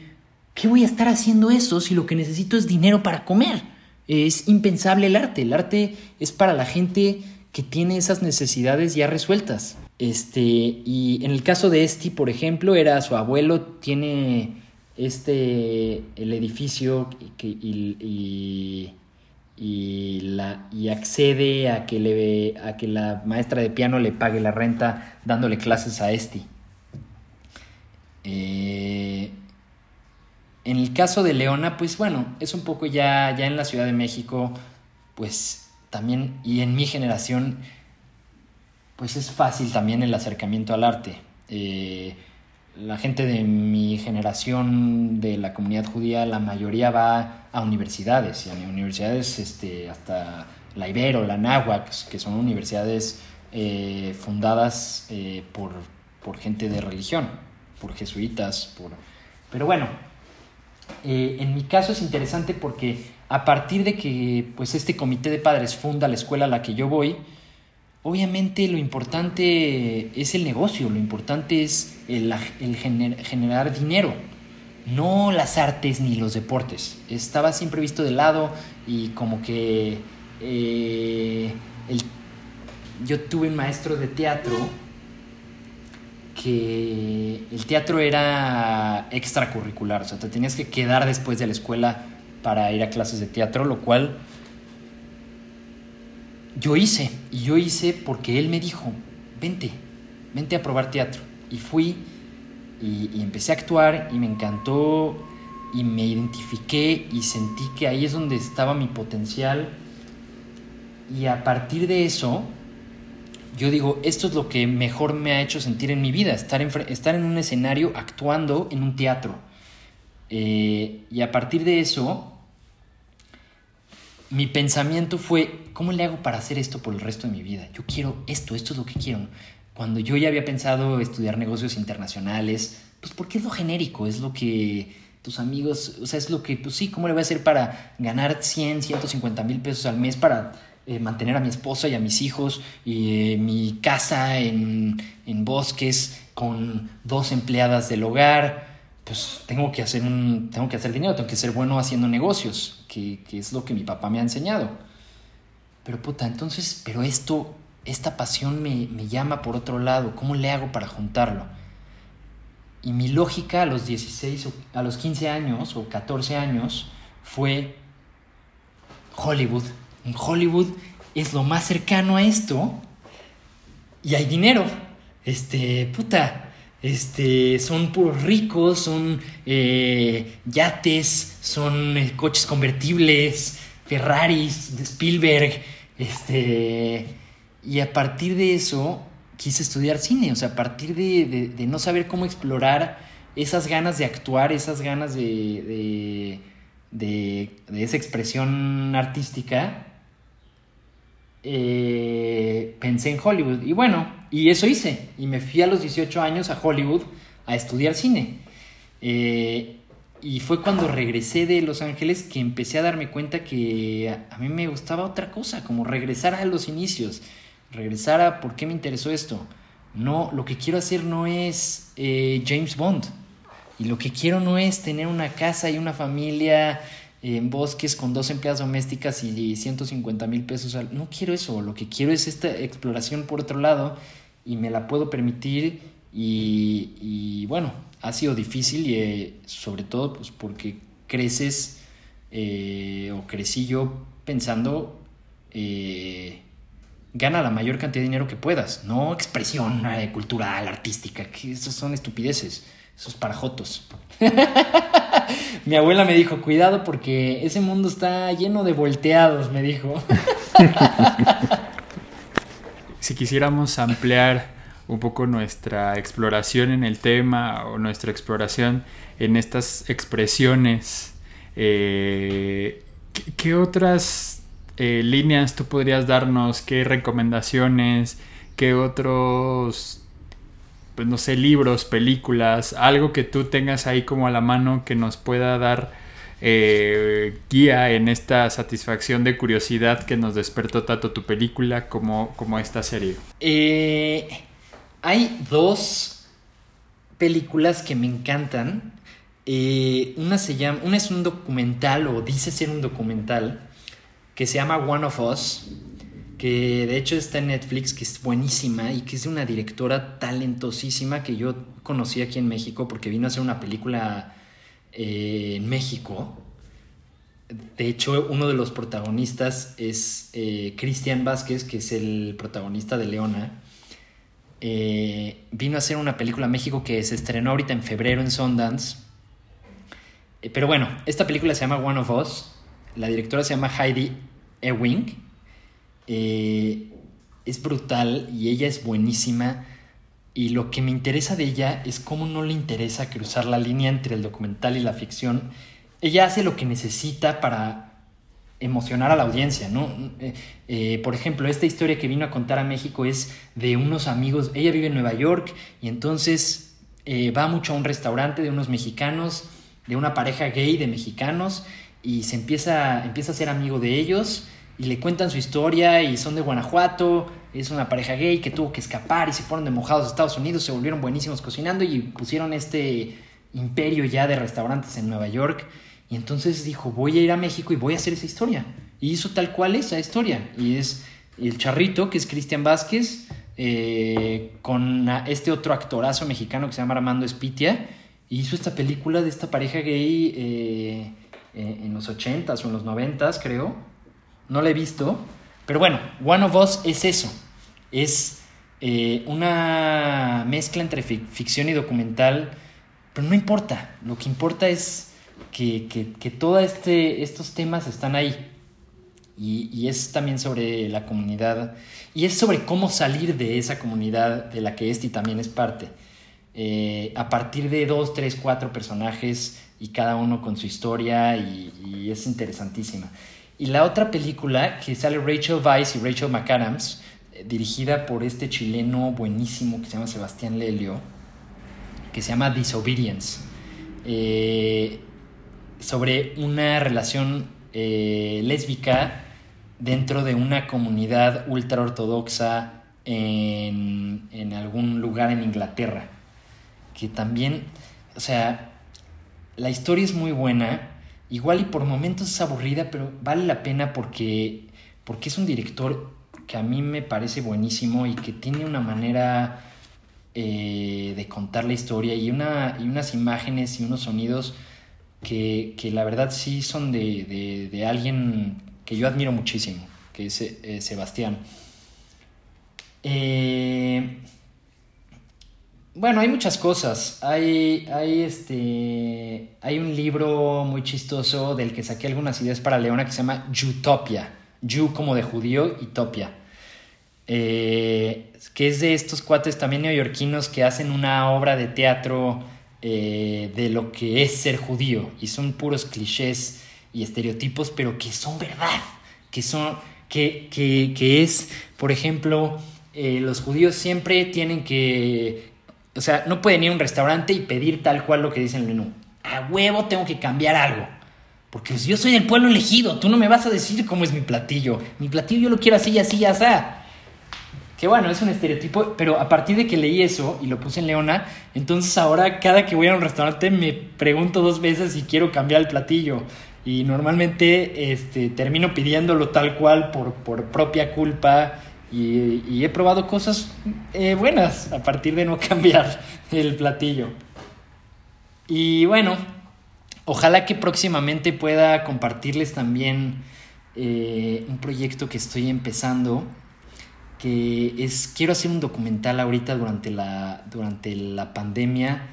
¿qué voy a estar haciendo eso si lo que necesito es dinero para comer? Es impensable el arte. El arte es para la gente que tiene esas necesidades ya resueltas. Este, y en el caso de Esti, por ejemplo, era su abuelo, tiene este, el edificio y y, la, y accede a que, le, a que la maestra de piano le pague la renta dándole clases a Esti. Eh, en el caso de Leona, pues bueno, es un poco ya, ya en la Ciudad de México, pues también, y en mi generación, pues es fácil también el acercamiento al arte. Eh, la gente de mi generación de la comunidad judía, la mayoría va a universidades, y a universidades este, hasta la Ibero, la Náhuac, que son universidades eh, fundadas eh, por, por, gente de religión, por jesuitas, por... Pero bueno, eh, en mi caso es interesante porque a partir de que pues, este comité de padres funda la escuela a la que yo voy, obviamente lo importante es el negocio, lo importante es el, generar dinero, no las artes ni los deportes. Estaba siempre visto de lado y como que eh, yo tuve un maestro de teatro que el teatro era extracurricular, o sea, te tenías que quedar después de la escuela para ir a clases de teatro, lo cual yo hice, y yo hice porque él me dijo, vente, vente a probar teatro. Y fui y, empecé a actuar y me encantó y me identifiqué y sentí que ahí es donde estaba mi potencial. Y a partir de eso, yo digo, esto es lo que mejor me ha hecho sentir en mi vida, estar en, estar en un escenario actuando en un teatro. Eh, y a partir de eso, mi pensamiento fue, ¿cómo le hago para hacer esto por el resto de mi vida? Yo quiero esto, esto es lo que quiero. Cuando yo ya había pensado estudiar negocios internacionales, pues porque es lo genérico, es lo que tus amigos, o sea, es lo que, pues sí, ¿cómo le voy a hacer para ganar 100, 150 mil pesos al mes para eh, mantener a mi esposa y a mis hijos y eh, mi casa en, en bosques con dos empleadas del hogar? Pues tengo que hacer un, tengo que hacer dinero, tengo que ser bueno haciendo negocios, que, es lo que mi papá me ha enseñado. Pero puta, entonces, pero esto, esta pasión me, me, llama por otro lado, ¿cómo le hago para juntarlo? Y mi lógica a los 16, a los 15 años o 14 años fue Hollywood. En Hollywood es lo más cercano a esto y hay dinero. Este, puta, este, son puros ricos, son eh, yates, son eh, coches convertibles, Ferraris, de Spielberg, este, y a partir de eso quise estudiar cine, o sea, a partir de, no saber cómo explorar esas ganas de actuar, esas ganas de, de, esa expresión artística, eh, pensé en Hollywood. Y bueno, y eso hice. Y me fui a los 18 años a Hollywood a estudiar cine. Eh, y fue cuando regresé de Los Ángeles que empecé a darme cuenta que a, mí me gustaba otra cosa, como regresar a los inicios, regresar a por qué me interesó esto. No, lo que quiero hacer no es eh, James Bond. Y lo que quiero no es tener una casa y una familia en bosques con dos empleadas domésticas y 150 mil pesos. No quiero eso, lo que quiero es esta exploración por otro lado y me la puedo permitir y, bueno, ha sido difícil y eh, sobre todo pues porque creces eh, o crecí yo pensando eh, gana la mayor cantidad de dinero que puedas, no expresión cultural, artística, que esas son estupideces, esos parajotos. Mi abuela me dijo, cuidado porque ese mundo está lleno de volteados, me dijo. si quisiéramos ampliar un poco nuestra exploración en el tema o nuestra exploración en estas expresiones, eh, ¿qué, otras eh, líneas tú podrías darnos? ¿Qué recomendaciones? ¿Qué otros pues no sé, libros, películas, algo que tú tengas ahí como a la mano que nos pueda dar eh, guía en esta satisfacción de curiosidad que nos despertó tanto tu película como, como esta serie? Eh, hay dos películas que me encantan. Eh, una se llama, una es un documental o dice ser un documental que se llama One of Us que de hecho está en Netflix, que es buenísima y que es de una directora talentosísima que yo conocí aquí en México porque vino a hacer una película eh, en México. De hecho, uno de los protagonistas es eh, Cristian Vázquez, que es el protagonista de Leona. Eh, vino a hacer una película en México que se estrenó ahorita en febrero en Sundance. pero bueno, esta película se llama One of Us. La directora se llama Heidi Ewing eh, es brutal y ella es buenísima. Y lo que me interesa de ella es cómo no le interesa cruzar la línea entre el documental y la ficción. Ella hace lo que necesita para emocionar a la audiencia, ¿no? Eh, eh, por ejemplo, esta historia que vino a contar a México es de unos amigos, ella vive en Nueva York y entonces va mucho a un restaurante de unos mexicanos, de una pareja gay de mexicanos y se empieza, empieza a ser amigo de ellos y le cuentan su historia y son de Guanajuato, es una pareja gay que tuvo que escapar y se fueron de mojados a Estados Unidos, se volvieron buenísimos cocinando y pusieron este imperio ya de restaurantes en Nueva York. Y entonces dijo voy a ir a México y voy a hacer esa historia y hizo tal cual esa historia. Y es el charrito que es Cristian Vázquez eh, con este otro actorazo mexicano que se llama Armando Espitia y hizo esta película de esta pareja gay eh, eh, en los 80s o en los 90s creo no la he visto, pero bueno, One of Us es eso, es eh, una mezcla entre ficción y documental, pero no importa, lo que importa es que, que, todos este, estos temas están ahí. Y, es también sobre la comunidad y es sobre cómo salir de esa comunidad de la que este también es parte. Eh, a partir de dos, tres, cuatro personajes y cada uno con su historia y, y es interesantísima. Y la otra película que sale Rachel Weisz y Rachel McAdams, eh, dirigida por este chileno buenísimo que se llama Sebastián Lelio, que se llama Disobedience, eh, sobre una relación eh, lésbica dentro de una comunidad ultra ortodoxa en, en algún lugar en Inglaterra. Que también, o sea, la historia es muy buena Igual y por momentos es aburrida, pero vale la pena porque, porque es un director que a mí me parece buenísimo y que tiene una manera eh, de contar la historia y, una, y unas imágenes y unos sonidos que, la verdad sí son de, de, alguien que yo admiro muchísimo, que es eh, Sebastián. Eh, bueno, hay muchas cosas. Hay, hay, este, hay un libro muy chistoso del que saqué algunas ideas para Leona que se llama Utopia. Yu como de judío y Topia. Eh, que es de estos cuates también neoyorquinos que hacen una obra de teatro eh, de lo que es ser judío. Y son puros clichés y estereotipos, pero que son verdad. Que son que, que, es, por ejemplo, eh, los judíos siempre tienen que, o sea, no pueden ir a un restaurante y pedir tal cual lo que dice el menú. A huevo tengo que cambiar algo. Porque yo soy el pueblo elegido, tú no me vas a decir cómo es mi platillo. Mi platillo yo lo quiero así, así, así. Que bueno, es un estereotipo, pero a partir de que leí eso y lo puse en Leona, entonces ahora cada que voy a un restaurante me pregunto dos veces si quiero cambiar el platillo. Y normalmente este, termino pidiéndolo tal cual por, por propia culpa. Y, he probado cosas eh, buenas a partir de no cambiar el platillo. Y bueno, ojalá que próximamente pueda compartirles también eh, un proyecto que estoy empezando que es, quiero hacer un documental ahorita durante la, durante la pandemia,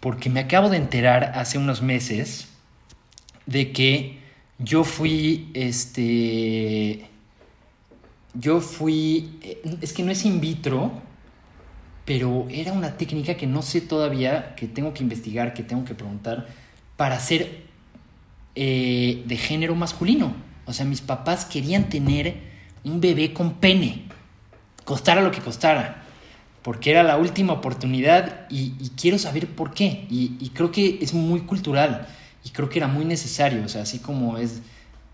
porque me acabo de enterar hace unos meses de que yo fui, este, yo fui, eh, es que no es in vitro, pero era una técnica que no sé todavía, que tengo que investigar, que tengo que preguntar, para ser eh, de género masculino. O sea, mis papás querían tener un bebé con pene, costara lo que costara, porque era la última oportunidad y, quiero saber por qué. Y, creo que es muy cultural y creo que era muy necesario, o sea, así como es,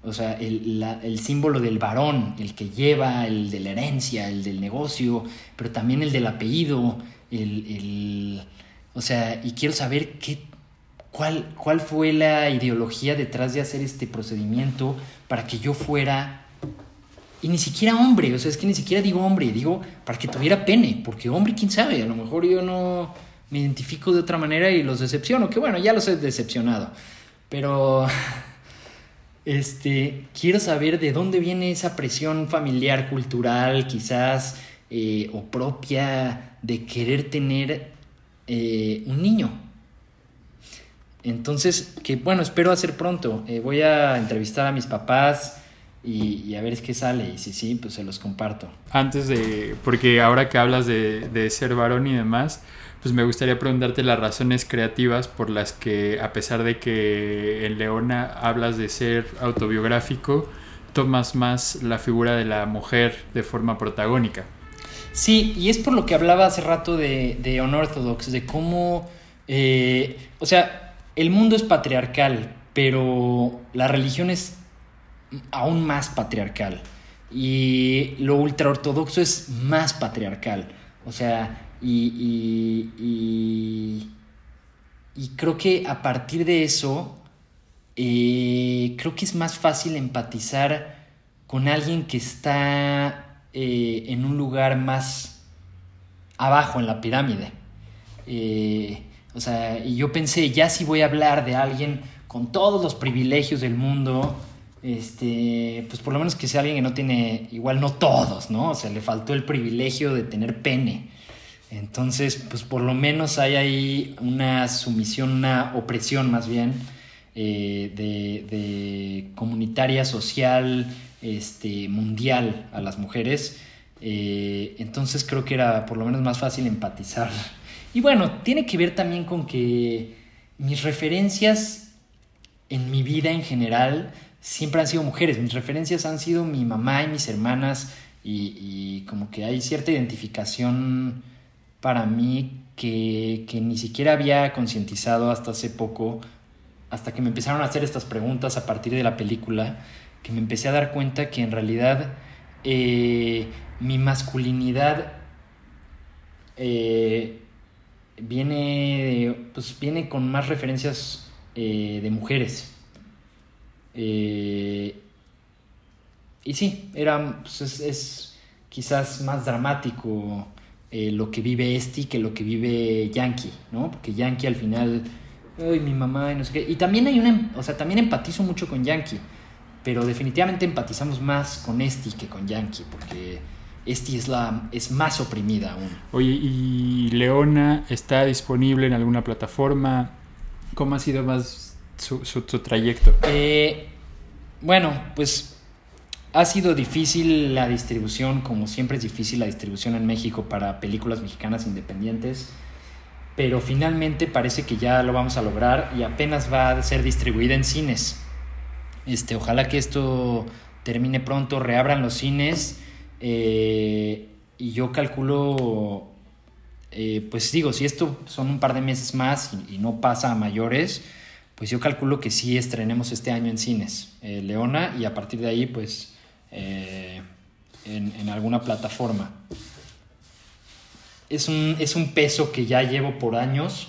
o sea, el, símbolo del varón, el que lleva, el de la herencia, el del negocio, pero también el del apellido, el, o sea, y quiero saber qué, cuál, cuál fue la ideología detrás de hacer este procedimiento para que yo fuera y ni siquiera hombre, o sea, es que ni siquiera digo hombre, digo para que tuviera pene, porque hombre, quién sabe, a lo mejor yo no me identifico de otra manera y los decepciono, que bueno, ya los he decepcionado. Pero, este, quiero saber de dónde viene esa presión familiar, cultural, quizás, eh, o propia, de querer tener eh, un niño. Entonces, que bueno, espero hacer pronto. Eh, voy a entrevistar a mis papás y, a ver qué sale. Y si sí, pues se los comparto. Antes de, porque ahora que hablas de, de ser varón y demás, pues me gustaría preguntarte las razones creativas por las que, a pesar de que en Leona hablas de ser autobiográfico, tomas más la figura de la mujer de forma protagónica. Sí, y es por lo que hablaba hace rato de, de Unorthodox, de cómo, eh, o sea, el mundo es patriarcal, pero la religión es aún más patriarcal. Y lo ultraortodoxo es más patriarcal. O sea, y, y, y, creo que a partir de eso, eh, creo que es más fácil empatizar con alguien que está eh, en un lugar más abajo en la pirámide. Eh, o sea, y yo pensé, ya si voy a hablar de alguien con todos los privilegios del mundo, este, pues por lo menos que sea alguien que no tiene, igual no todos, ¿no? O sea, le faltó el privilegio de tener pene. Entonces, pues por lo menos hay ahí una sumisión, una opresión más bien eh, de, comunitaria, social, este, mundial a las mujeres. Eh, entonces creo que era por lo menos más fácil empatizar. Y bueno, tiene que ver también con que mis referencias en mi vida en general siempre han sido mujeres. Mis referencias han sido mi mamá y mis hermanas y, como que hay cierta identificación para mí que, ni siquiera había concientizado hasta hace poco, hasta que me empezaron a hacer estas preguntas a partir de la película, que me empecé a dar cuenta que en realidad eh, mi masculinidad eh, viene, pues viene con más referencias eh, de mujeres. Y sí, era, pues, es, quizás más dramático eh, lo que vive Esti que lo que vive Yankee, ¿no? Porque Yankee al final, ay, mi mamá y no sé qué. Y también hay una, o sea, también empatizo mucho con Yankee, pero definitivamente empatizamos más con Esti que con Yankee, porque Esti es, la, es más oprimida aún. Oye, ¿y Leona está disponible en alguna plataforma? ¿Cómo ha sido más su, trayecto? Eh, bueno, pues ha sido difícil la distribución, como siempre es difícil la distribución en México para películas mexicanas independientes, pero finalmente parece que ya lo vamos a lograr y apenas va a ser distribuida en cines. Este, ojalá que esto termine pronto, reabran los cines. Eh, y yo calculo, eh, pues digo, si esto son un par de meses más y, no pasa a mayores, pues yo calculo que sí estrenemos este año en cines eh, Leona y a partir de ahí, pues en, en, alguna plataforma. Es un, es un peso que ya llevo por años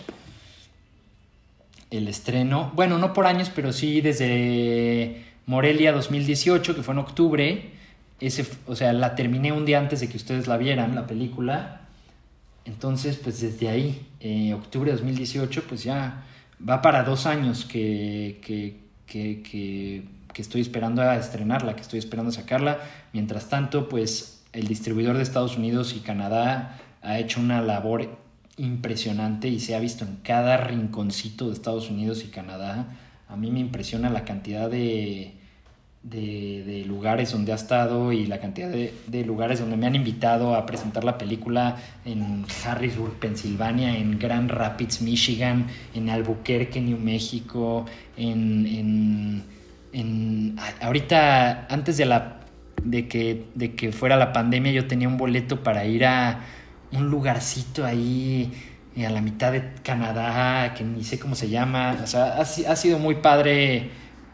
el estreno. Bueno, no por años, pero sí desde Morelia 2018, que fue en octubre. Ese, o sea, la terminé un día antes de que ustedes la vieran, la película. Entonces, pues desde ahí, eh, octubre de 2018, pues ya va para dos años que, que, que, estoy esperando a estrenarla, que estoy esperando a sacarla. Mientras tanto, pues el distribuidor de Estados Unidos y Canadá ha hecho una labor impresionante y se ha visto en cada rinconcito de Estados Unidos y Canadá. A mí me impresiona la cantidad de, de, lugares donde ha estado y la cantidad de, lugares donde me han invitado a presentar la película en Harrisburg, Pensilvania, en Grand Rapids, Michigan, en Albuquerque, New México, en, en, ahorita antes de la de que, de que fuera la pandemia yo tenía un boleto para ir a un lugarcito ahí a la mitad de Canadá, que ni sé cómo se llama. O sea, ha, sido muy padre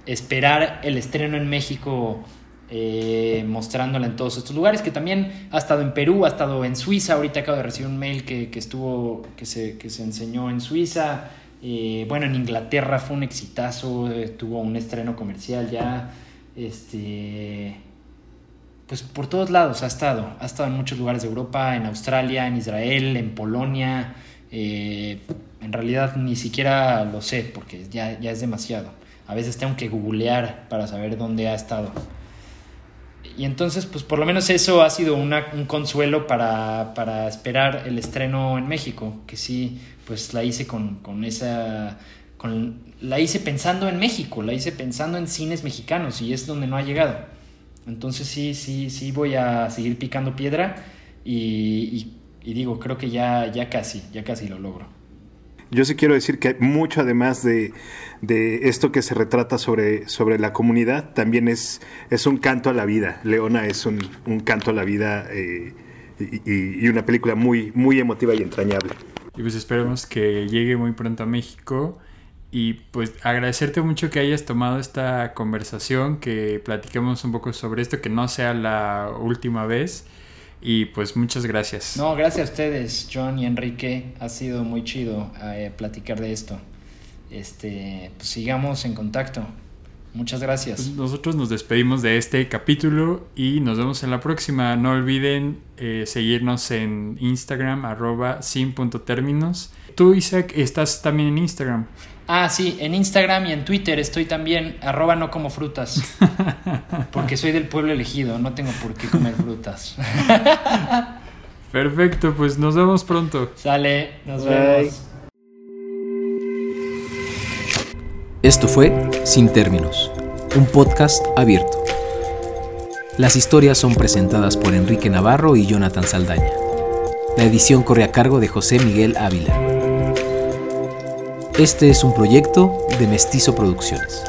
esperar el estreno en México eh, mostrándola en todos estos lugares, que también ha estado en Perú, ha estado en Suiza, ahorita acabo de recibir un mail que, estuvo, que se, que se enseñó en Suiza, eh, bueno, en Inglaterra fue un exitazo, eh, tuvo un estreno comercial ya, este, pues por todos lados ha estado. Ha estado en muchos lugares de Europa, en Australia, en Israel, en Polonia. Eh, en realidad ni siquiera lo sé porque ya, ya es demasiado. A veces tengo que googlear para saber dónde ha estado. Y entonces, pues por lo menos eso ha sido un consuelo para, para, esperar el estreno en México, que sí, pues la hice con, con esa... Con, la hice pensando en México, la hice pensando en cines mexicanos y es donde no ha llegado. Entonces sí, sí, sí voy a seguir picando piedra y, digo, creo que ya, ya casi, ya casi lo logro. Yo sí quiero decir que mucho además de, esto que se retrata sobre, sobre la comunidad, también es, es un canto a la vida. Leona es un, canto a la vida eh, y, y, una película muy, muy emotiva y entrañable. Y pues esperemos que llegue muy pronto a México y pues agradecerte mucho que hayas tomado esta conversación, que platiquemos un poco sobre esto, que no sea la última vez. Y pues muchas gracias. No, gracias a ustedes, John y Enrique. Ha sido muy chido eh, platicar de esto. Este, pues sigamos en contacto. Muchas gracias. Pues nosotros nos despedimos de este capítulo y nos vemos en la próxima. No olviden eh, seguirnos en Instagram, arroba sin.términos. Tú, Isaac, estás también en Instagram. Ah, sí, en Instagram y en Twitter estoy también, arroba no como frutas. Porque soy del pueblo elegido, no tengo por qué comer frutas. Perfecto, pues nos vemos pronto. Sale, nos vemos. Esto fue Sin Términos, un podcast abierto. Las historias son presentadas por Enrique Navarro y Jonathan Saldaña. La edición corre a cargo de José Miguel Ávila. Este es un proyecto de Mestizo Producciones.